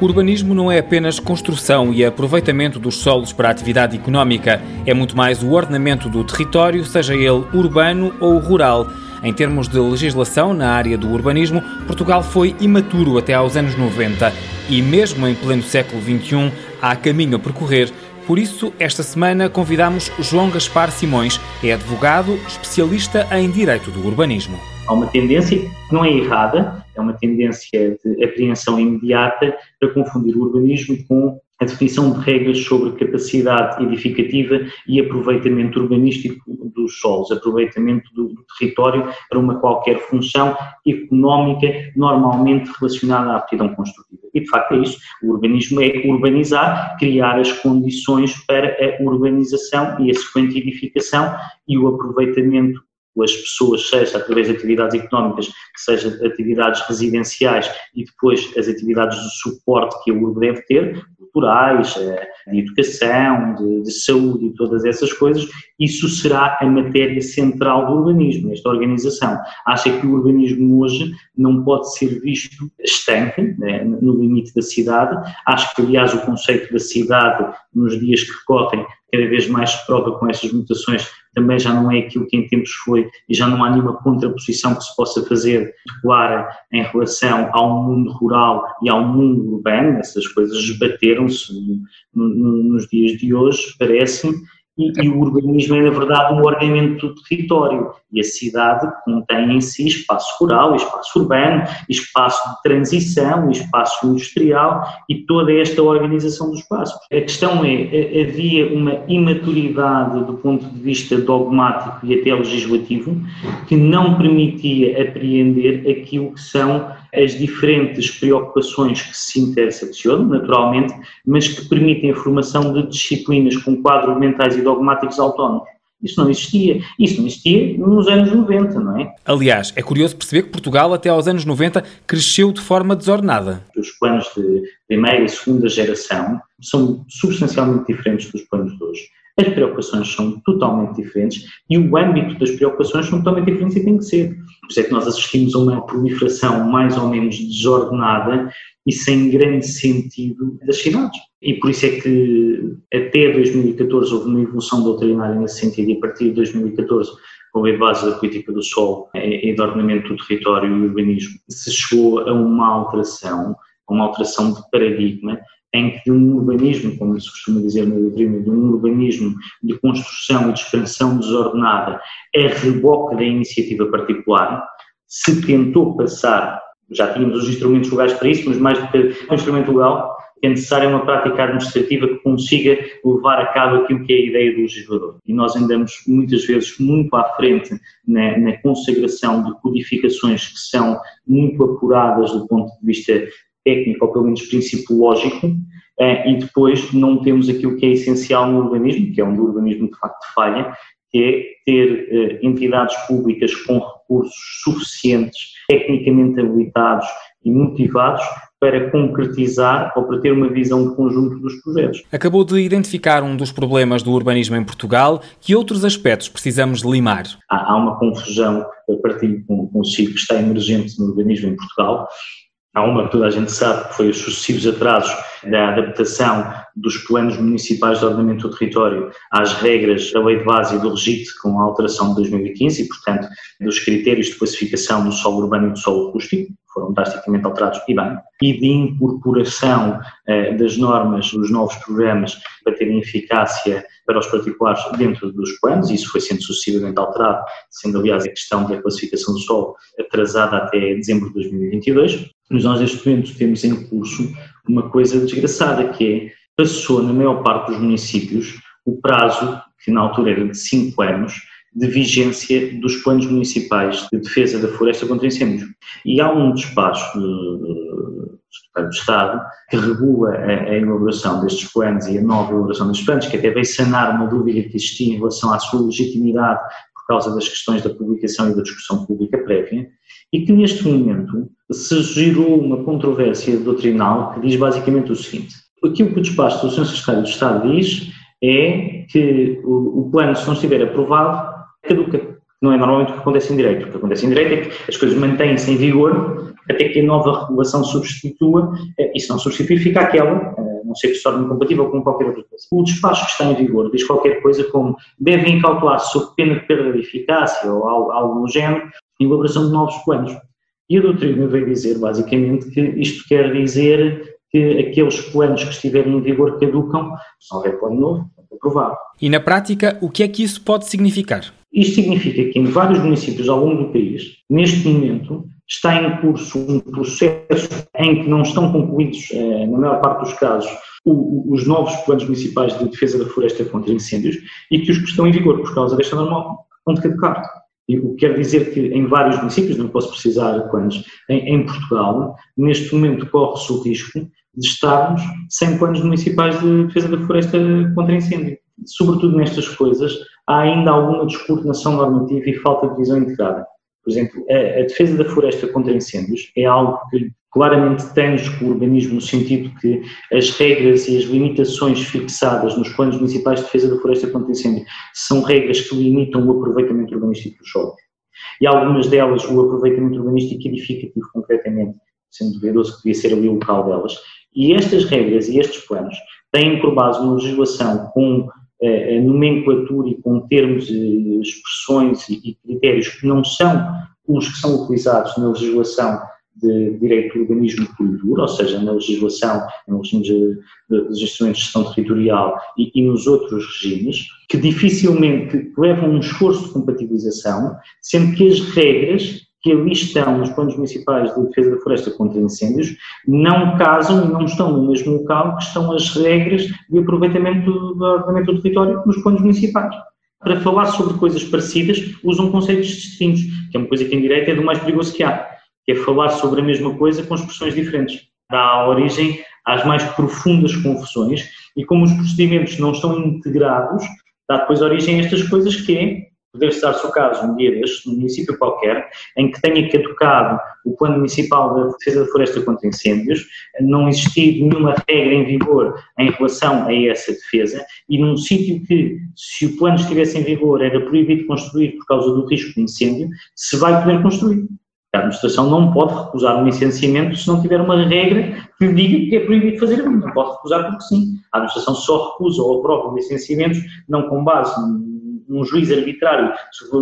O urbanismo não é apenas construção e aproveitamento dos solos para atividade económica, é muito mais o ordenamento do território, seja ele urbano ou rural. Em termos de legislação na área do urbanismo, Portugal foi imaturo até aos anos 90 e, mesmo em pleno século XXI, há caminho a percorrer. Por isso, esta semana convidamos João Gaspar Simões, é advogado, especialista em direito do urbanismo. Há uma tendência que não é errada, é uma tendência de apreensão imediata para confundir o urbanismo com a definição de regras sobre capacidade edificativa e aproveitamento urbanístico dos solos, aproveitamento do, do, território para uma qualquer função económica normalmente relacionada à aptidão construtiva. E de facto é isso. O urbanismo é urbanizar, criar as condições para a urbanização e a sequente edificação e o aproveitamento as pessoas, seja através de atividades económicas, seja atividades residenciais e depois as atividades de suporte que a urbe deve ter, culturais, eh, de educação, de, de, saúde e todas essas coisas, isso será a matéria central do urbanismo, esta organização. Acha que o urbanismo hoje não pode ser visto estanque, né, no limite da cidade, acho que aliás o conceito da cidade nos dias que correm cada vez mais se prova com estas mutações, também já não é aquilo que em tempos foi e já não há nenhuma contraposição que se possa fazer clara em relação ao mundo rural e ao mundo urbano, essas coisas esbateram-se nos dias de hoje, parece-me, e, e, o urbanismo é, na verdade, um ordenamento do território. E a cidade contém em si espaço rural, espaço urbano, espaço de transição, espaço industrial e toda esta organização dos espaços. A questão é, havia uma imaturidade do ponto de vista dogmático e até legislativo que não permitia apreender aquilo que são as diferentes preocupações que se interseccionam, naturalmente, mas que permitem a formação de disciplinas com quadros mentais e dogmáticos autónomos. Isso não existia. Isso não existia nos anos 90, não é? Aliás, é curioso perceber que Portugal, até aos anos 90, cresceu de forma desordenada. Os planos de primeira e segunda geração são substancialmente diferentes dos planos de hoje. As preocupações são totalmente diferentes e o âmbito das preocupações são totalmente diferentes e tem que ser. Por isso é que nós assistimos a uma proliferação mais ou menos desordenada e sem grande sentido das cidades. E por isso é que até 2014 houve uma evolução doutrinária nesse sentido e a partir de 2014 com a base da política do solo e do ordenamento do território e urbanismo, se chegou a uma alteração, uma alteração de paradigma em que de um urbanismo, como se costuma dizer no livro, de um urbanismo de construção e de expansão desordenada a reboque da iniciativa particular, se tentou passar, já tínhamos os instrumentos legais para isso, mas mais do que um instrumento legal, é necessária uma prática administrativa que consiga levar a cabo aquilo que é a ideia do legislador. E nós andamos muitas vezes muito à frente na, na consagração de codificações que são muito apuradas do ponto de vista técnico, ou pelo menos princípio lógico, eh, e depois não temos aquilo que é essencial no urbanismo, que é onde o urbanismo de facto falha, que é ter eh, entidades públicas com recursos suficientes, tecnicamente habilitados e motivados para concretizar ou para ter uma visão conjunto dos projetos. Acabou de identificar um dos problemas do urbanismo em Portugal. Que outros aspectos precisamos limar? Há, há uma confusão, a partir consigo, que está emergente no urbanismo em Portugal, Há uma que toda a gente sabe que foi os sucessivos atrasos da adaptação dos planos municipais de ordenamento do território às regras da lei de base e do regite com a alteração de 2015 e, portanto, dos critérios de classificação do solo urbano e do solo acústico, foram drasticamente alterados e bem, e de incorporação eh, das normas dos novos programas para terem eficácia para os particulares dentro dos planos, isso foi sendo sucessivamente alterado, sendo aliás a questão da classificação do solo atrasada até dezembro de 2022, mas nós neste momento temos em curso uma coisa desgraçada que é, passou na maior parte dos municípios o prazo, que na altura era de 5 anos, de vigência dos planos municipais de defesa da floresta contra incêndios. E há um despacho do, do Estado que regula a, a, elaboração destes planos e a nova elaboração destes planos, que até veio sanar uma dúvida que existia em relação à sua legitimidade por causa das questões da publicação e da discussão pública prévia, e que neste momento se gerou uma controvérsia doutrinal que diz basicamente o seguinte: aquilo que o despacho do Sr. Secretário de Estado diz é que o, o plano, se não estiver aprovado, caduca. Não é normalmente o que acontece em direito. O que acontece em direito é que as coisas mantêm-se em vigor até que a nova regulação substitua, e se não substituir, fica aquela, não sei que se torne incompatível com qualquer outra coisa. O despacho que está em vigor diz qualquer coisa como devem calcular-se sob pena de perda de eficácia ou algo, algo no género, elaboração de novos planos. E a doutrina veio dizer, basicamente, que isto quer dizer que aqueles planos que estiverem em vigor caducam, se houver plano novo, é aprovado. E na prática, o que é que isso pode significar? Isto significa que em vários municípios ao longo do país, neste momento, está em curso um processo em que não estão concluídos, eh, na maior parte dos casos, os novos planos municipais de defesa da floresta contra incêndios e que os que estão em vigor por causa desta normal vão de caducar. O que quer dizer que em vários municípios, não posso precisar quantos, em, em Portugal, neste momento corre-se o risco de estarmos sem planos municipais de defesa da floresta contra incêndio. Sobretudo nestas coisas, há ainda alguma descoordenação normativa e falta de visão integrada. Por exemplo, a, a, defesa da floresta contra incêndios é algo que claramente tange com o urbanismo no sentido que as regras e as limitações fixadas nos planos municipais de defesa da floresta contra incêndio são regras que limitam o aproveitamento urbanístico dos solos. E algumas delas, o aproveitamento urbanístico edificativo concretamente, sendo duvidoso que devia ser ali o local delas. E estas regras e estes planos têm por base uma legislação com eh, a nomenclatura e com termos, expressões e critérios que não são os que são utilizados na legislação de direito do urbanismo puro ou seja, na legislação, nos dos instrumentos de gestão territorial e, e, nos outros regimes, que dificilmente levam um esforço de compatibilização, sendo que as regras que ali estão nos planos municipais de defesa da floresta contra incêndios não casam e não estão no mesmo local que estão as regras de aproveitamento do ordenamento do território nos planos municipais. Para falar sobre coisas parecidas, usam conceitos distintos, que é uma coisa que em direito é do mais perigoso que há, que é falar sobre a mesma coisa com expressões diferentes. Dá origem às mais profundas confusões e como os procedimentos não estão integrados, dá depois origem a estas coisas que é Poder-se dar-se o caso, um dia destes, num município qualquer, em que tenha caducado o Plano Municipal de Defesa da Floresta contra Incêndios, não existir nenhuma regra em vigor em relação a essa defesa, e num sítio que, se o plano estivesse em vigor, era proibido construir por causa do risco de incêndio, se vai poder construir. A administração não pode recusar um licenciamento se não tiver uma regra que lhe diga que é proibido fazer. Não pode recusar porque sim. A administração só recusa ou aprova licenciamentos não com base um juiz arbitrário sobre a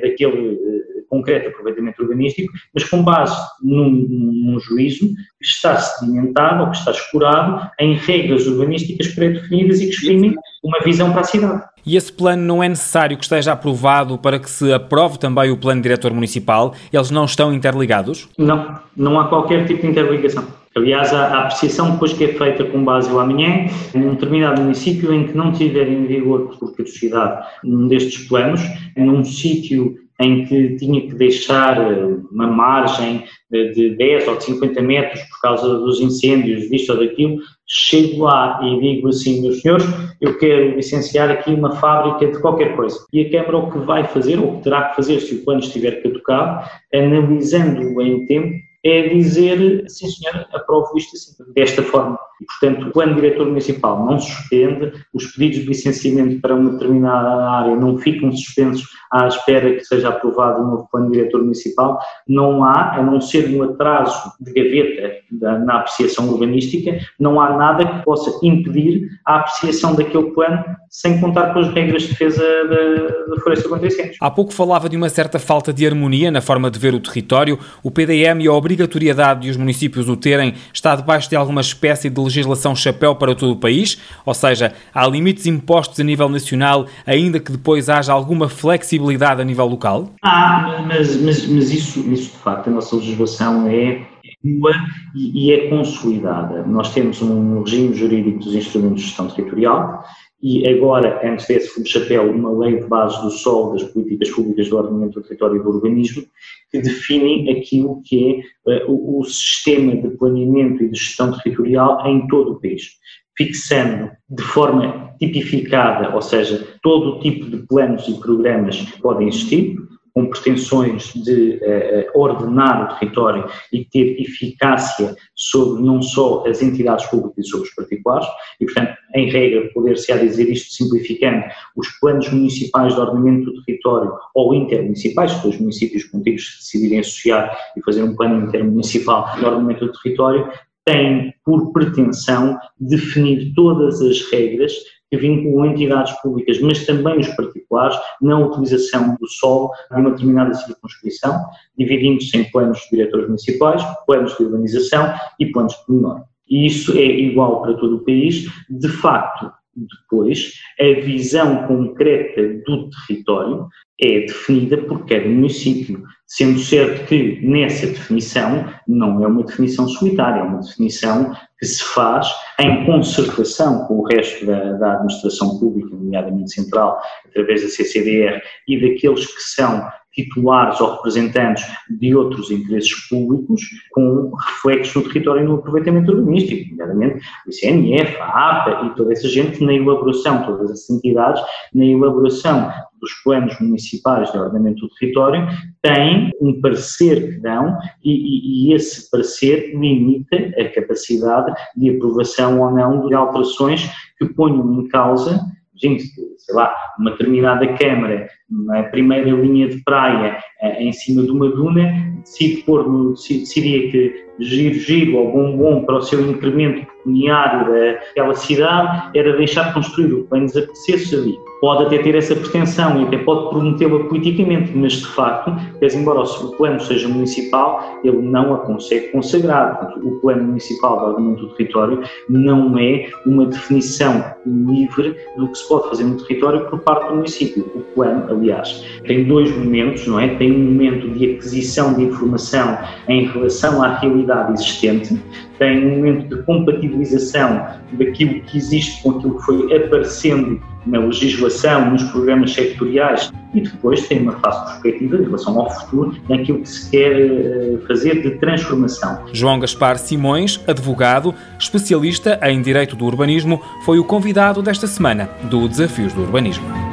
daquele concreto aproveitamento urbanístico, mas com base num, num juízo que está sedimentado ou que está escurado em regras urbanísticas pré-definidas e que exprimem uma visão para a cidade. E esse plano não é necessário que esteja aprovado para que se aprove também o plano diretor municipal? Eles não estão interligados? Não, não há qualquer tipo de interligação. Aliás, a, apreciação depois que é feita com base ao amanhã, num determinado município em que não tiver em vigor por caducidade um destes planos, num sítio em que tinha que deixar eh, uma margem de 10 ou de 50 metros por causa dos incêndios, disto ou daquilo, chego lá e digo assim, meus senhores, eu quero licenciar aqui uma fábrica de qualquer coisa. E a Câmara o que vai fazer, ou o que terá que fazer se o plano estiver caducado, analisando-o em tempo, é dizer, sim senhora, aprovo isto assim, desta forma. E, portanto, o plano diretor municipal não suspende, os pedidos de licenciamento para uma determinada área não ficam suspensos à espera que seja aprovado um novo plano diretor municipal. Não há, a não ser um atraso de gaveta da, na apreciação urbanística, não há nada que possa impedir a apreciação daquele plano sem contar com as regras de defesa da, da floresta contra incêndios. Há pouco falava de uma certa falta de harmonia na forma de ver o território. O PDM e a obrigatoriedade de os municípios o terem está debaixo de alguma espécie de legislação chapéu para todo o país, ou seja, há limites impostos a nível nacional, ainda que depois haja alguma flexibilidade a nível local? Ah, mas, mas, mas isso, isso de facto, a nossa legislação é boa e, e é consolidada. Nós temos um regime jurídico dos instrumentos de gestão territorial e agora, antes desse fundo chapéu, uma lei de base do solo das políticas públicas do ordenamento do território e do urbanismo, que definem aquilo que é uh, o, sistema de planeamento e de gestão territorial em todo o país, fixando de forma tipificada, ou seja, todo o tipo de planos e programas que podem existir, com pretensões de uh, ordenar o território e ter eficácia sobre não só as entidades públicas e sobre os particulares, e, portanto, em regra, poder-se-á dizer isto simplificando, os planos municipais de ordenamento do território ou intermunicipais, se os municípios contíguos decidirem associar e fazer um plano intermunicipal de ordenamento do território, têm por pretensão definir todas as regras que vinculam entidades públicas, mas também os particulares, na utilização do solo de uma determinada circunscrição, dividindo-se em planos de diretores municipais, planos de urbanização e planos de menor. E isso é igual para todo o país. De facto, depois, a visão concreta do território é definida por cada município, sendo certo que nessa definição não é uma definição solitária, é uma definição que se faz em concertação com o resto da, da administração pública, nomeadamente central, através da CCDR e daqueles que são titulares ou representantes de outros interesses públicos com reflexos no território e no aproveitamento urbanístico, nomeadamente o ICNF, a APA e toda essa gente na elaboração, todas essas entidades, na elaboração dos planos municipais de ordenamento do território, têm um parecer que dão e, e, e, esse parecer limita a capacidade de aprovação ou não de alterações que ponham em causa gente, sei lá, uma determinada câmara, na primeira linha de praia, eh, em cima de uma duna, decide pôr no, decidia que giro, giro ou bom, bom para o seu incremento pecuniário daquela cidade era deixar construir o que bem apetecesse ali. Pode até ter essa pretensão e até pode prometê-la politicamente, mas de facto, quer embora o plano seja municipal, ele não a consegue consagrar. O plano municipal de ordenamento do território não é uma definição livre do que se pode fazer no território por parte do município. O plano, aliás, tem dois momentos, não é? Tem um momento de aquisição de informação em relação à realidade existente, tem um momento de compatibilização daquilo que existe com aquilo que foi aparecendo na legislação, nos programas sectoriais e depois tem uma fase prospectiva em relação ao futuro, naquilo que se quer eh, fazer de transformação. João Gaspar Simões, advogado, especialista em Direito do Urbanismo, foi o convidado desta semana do Desafios do Urbanismo.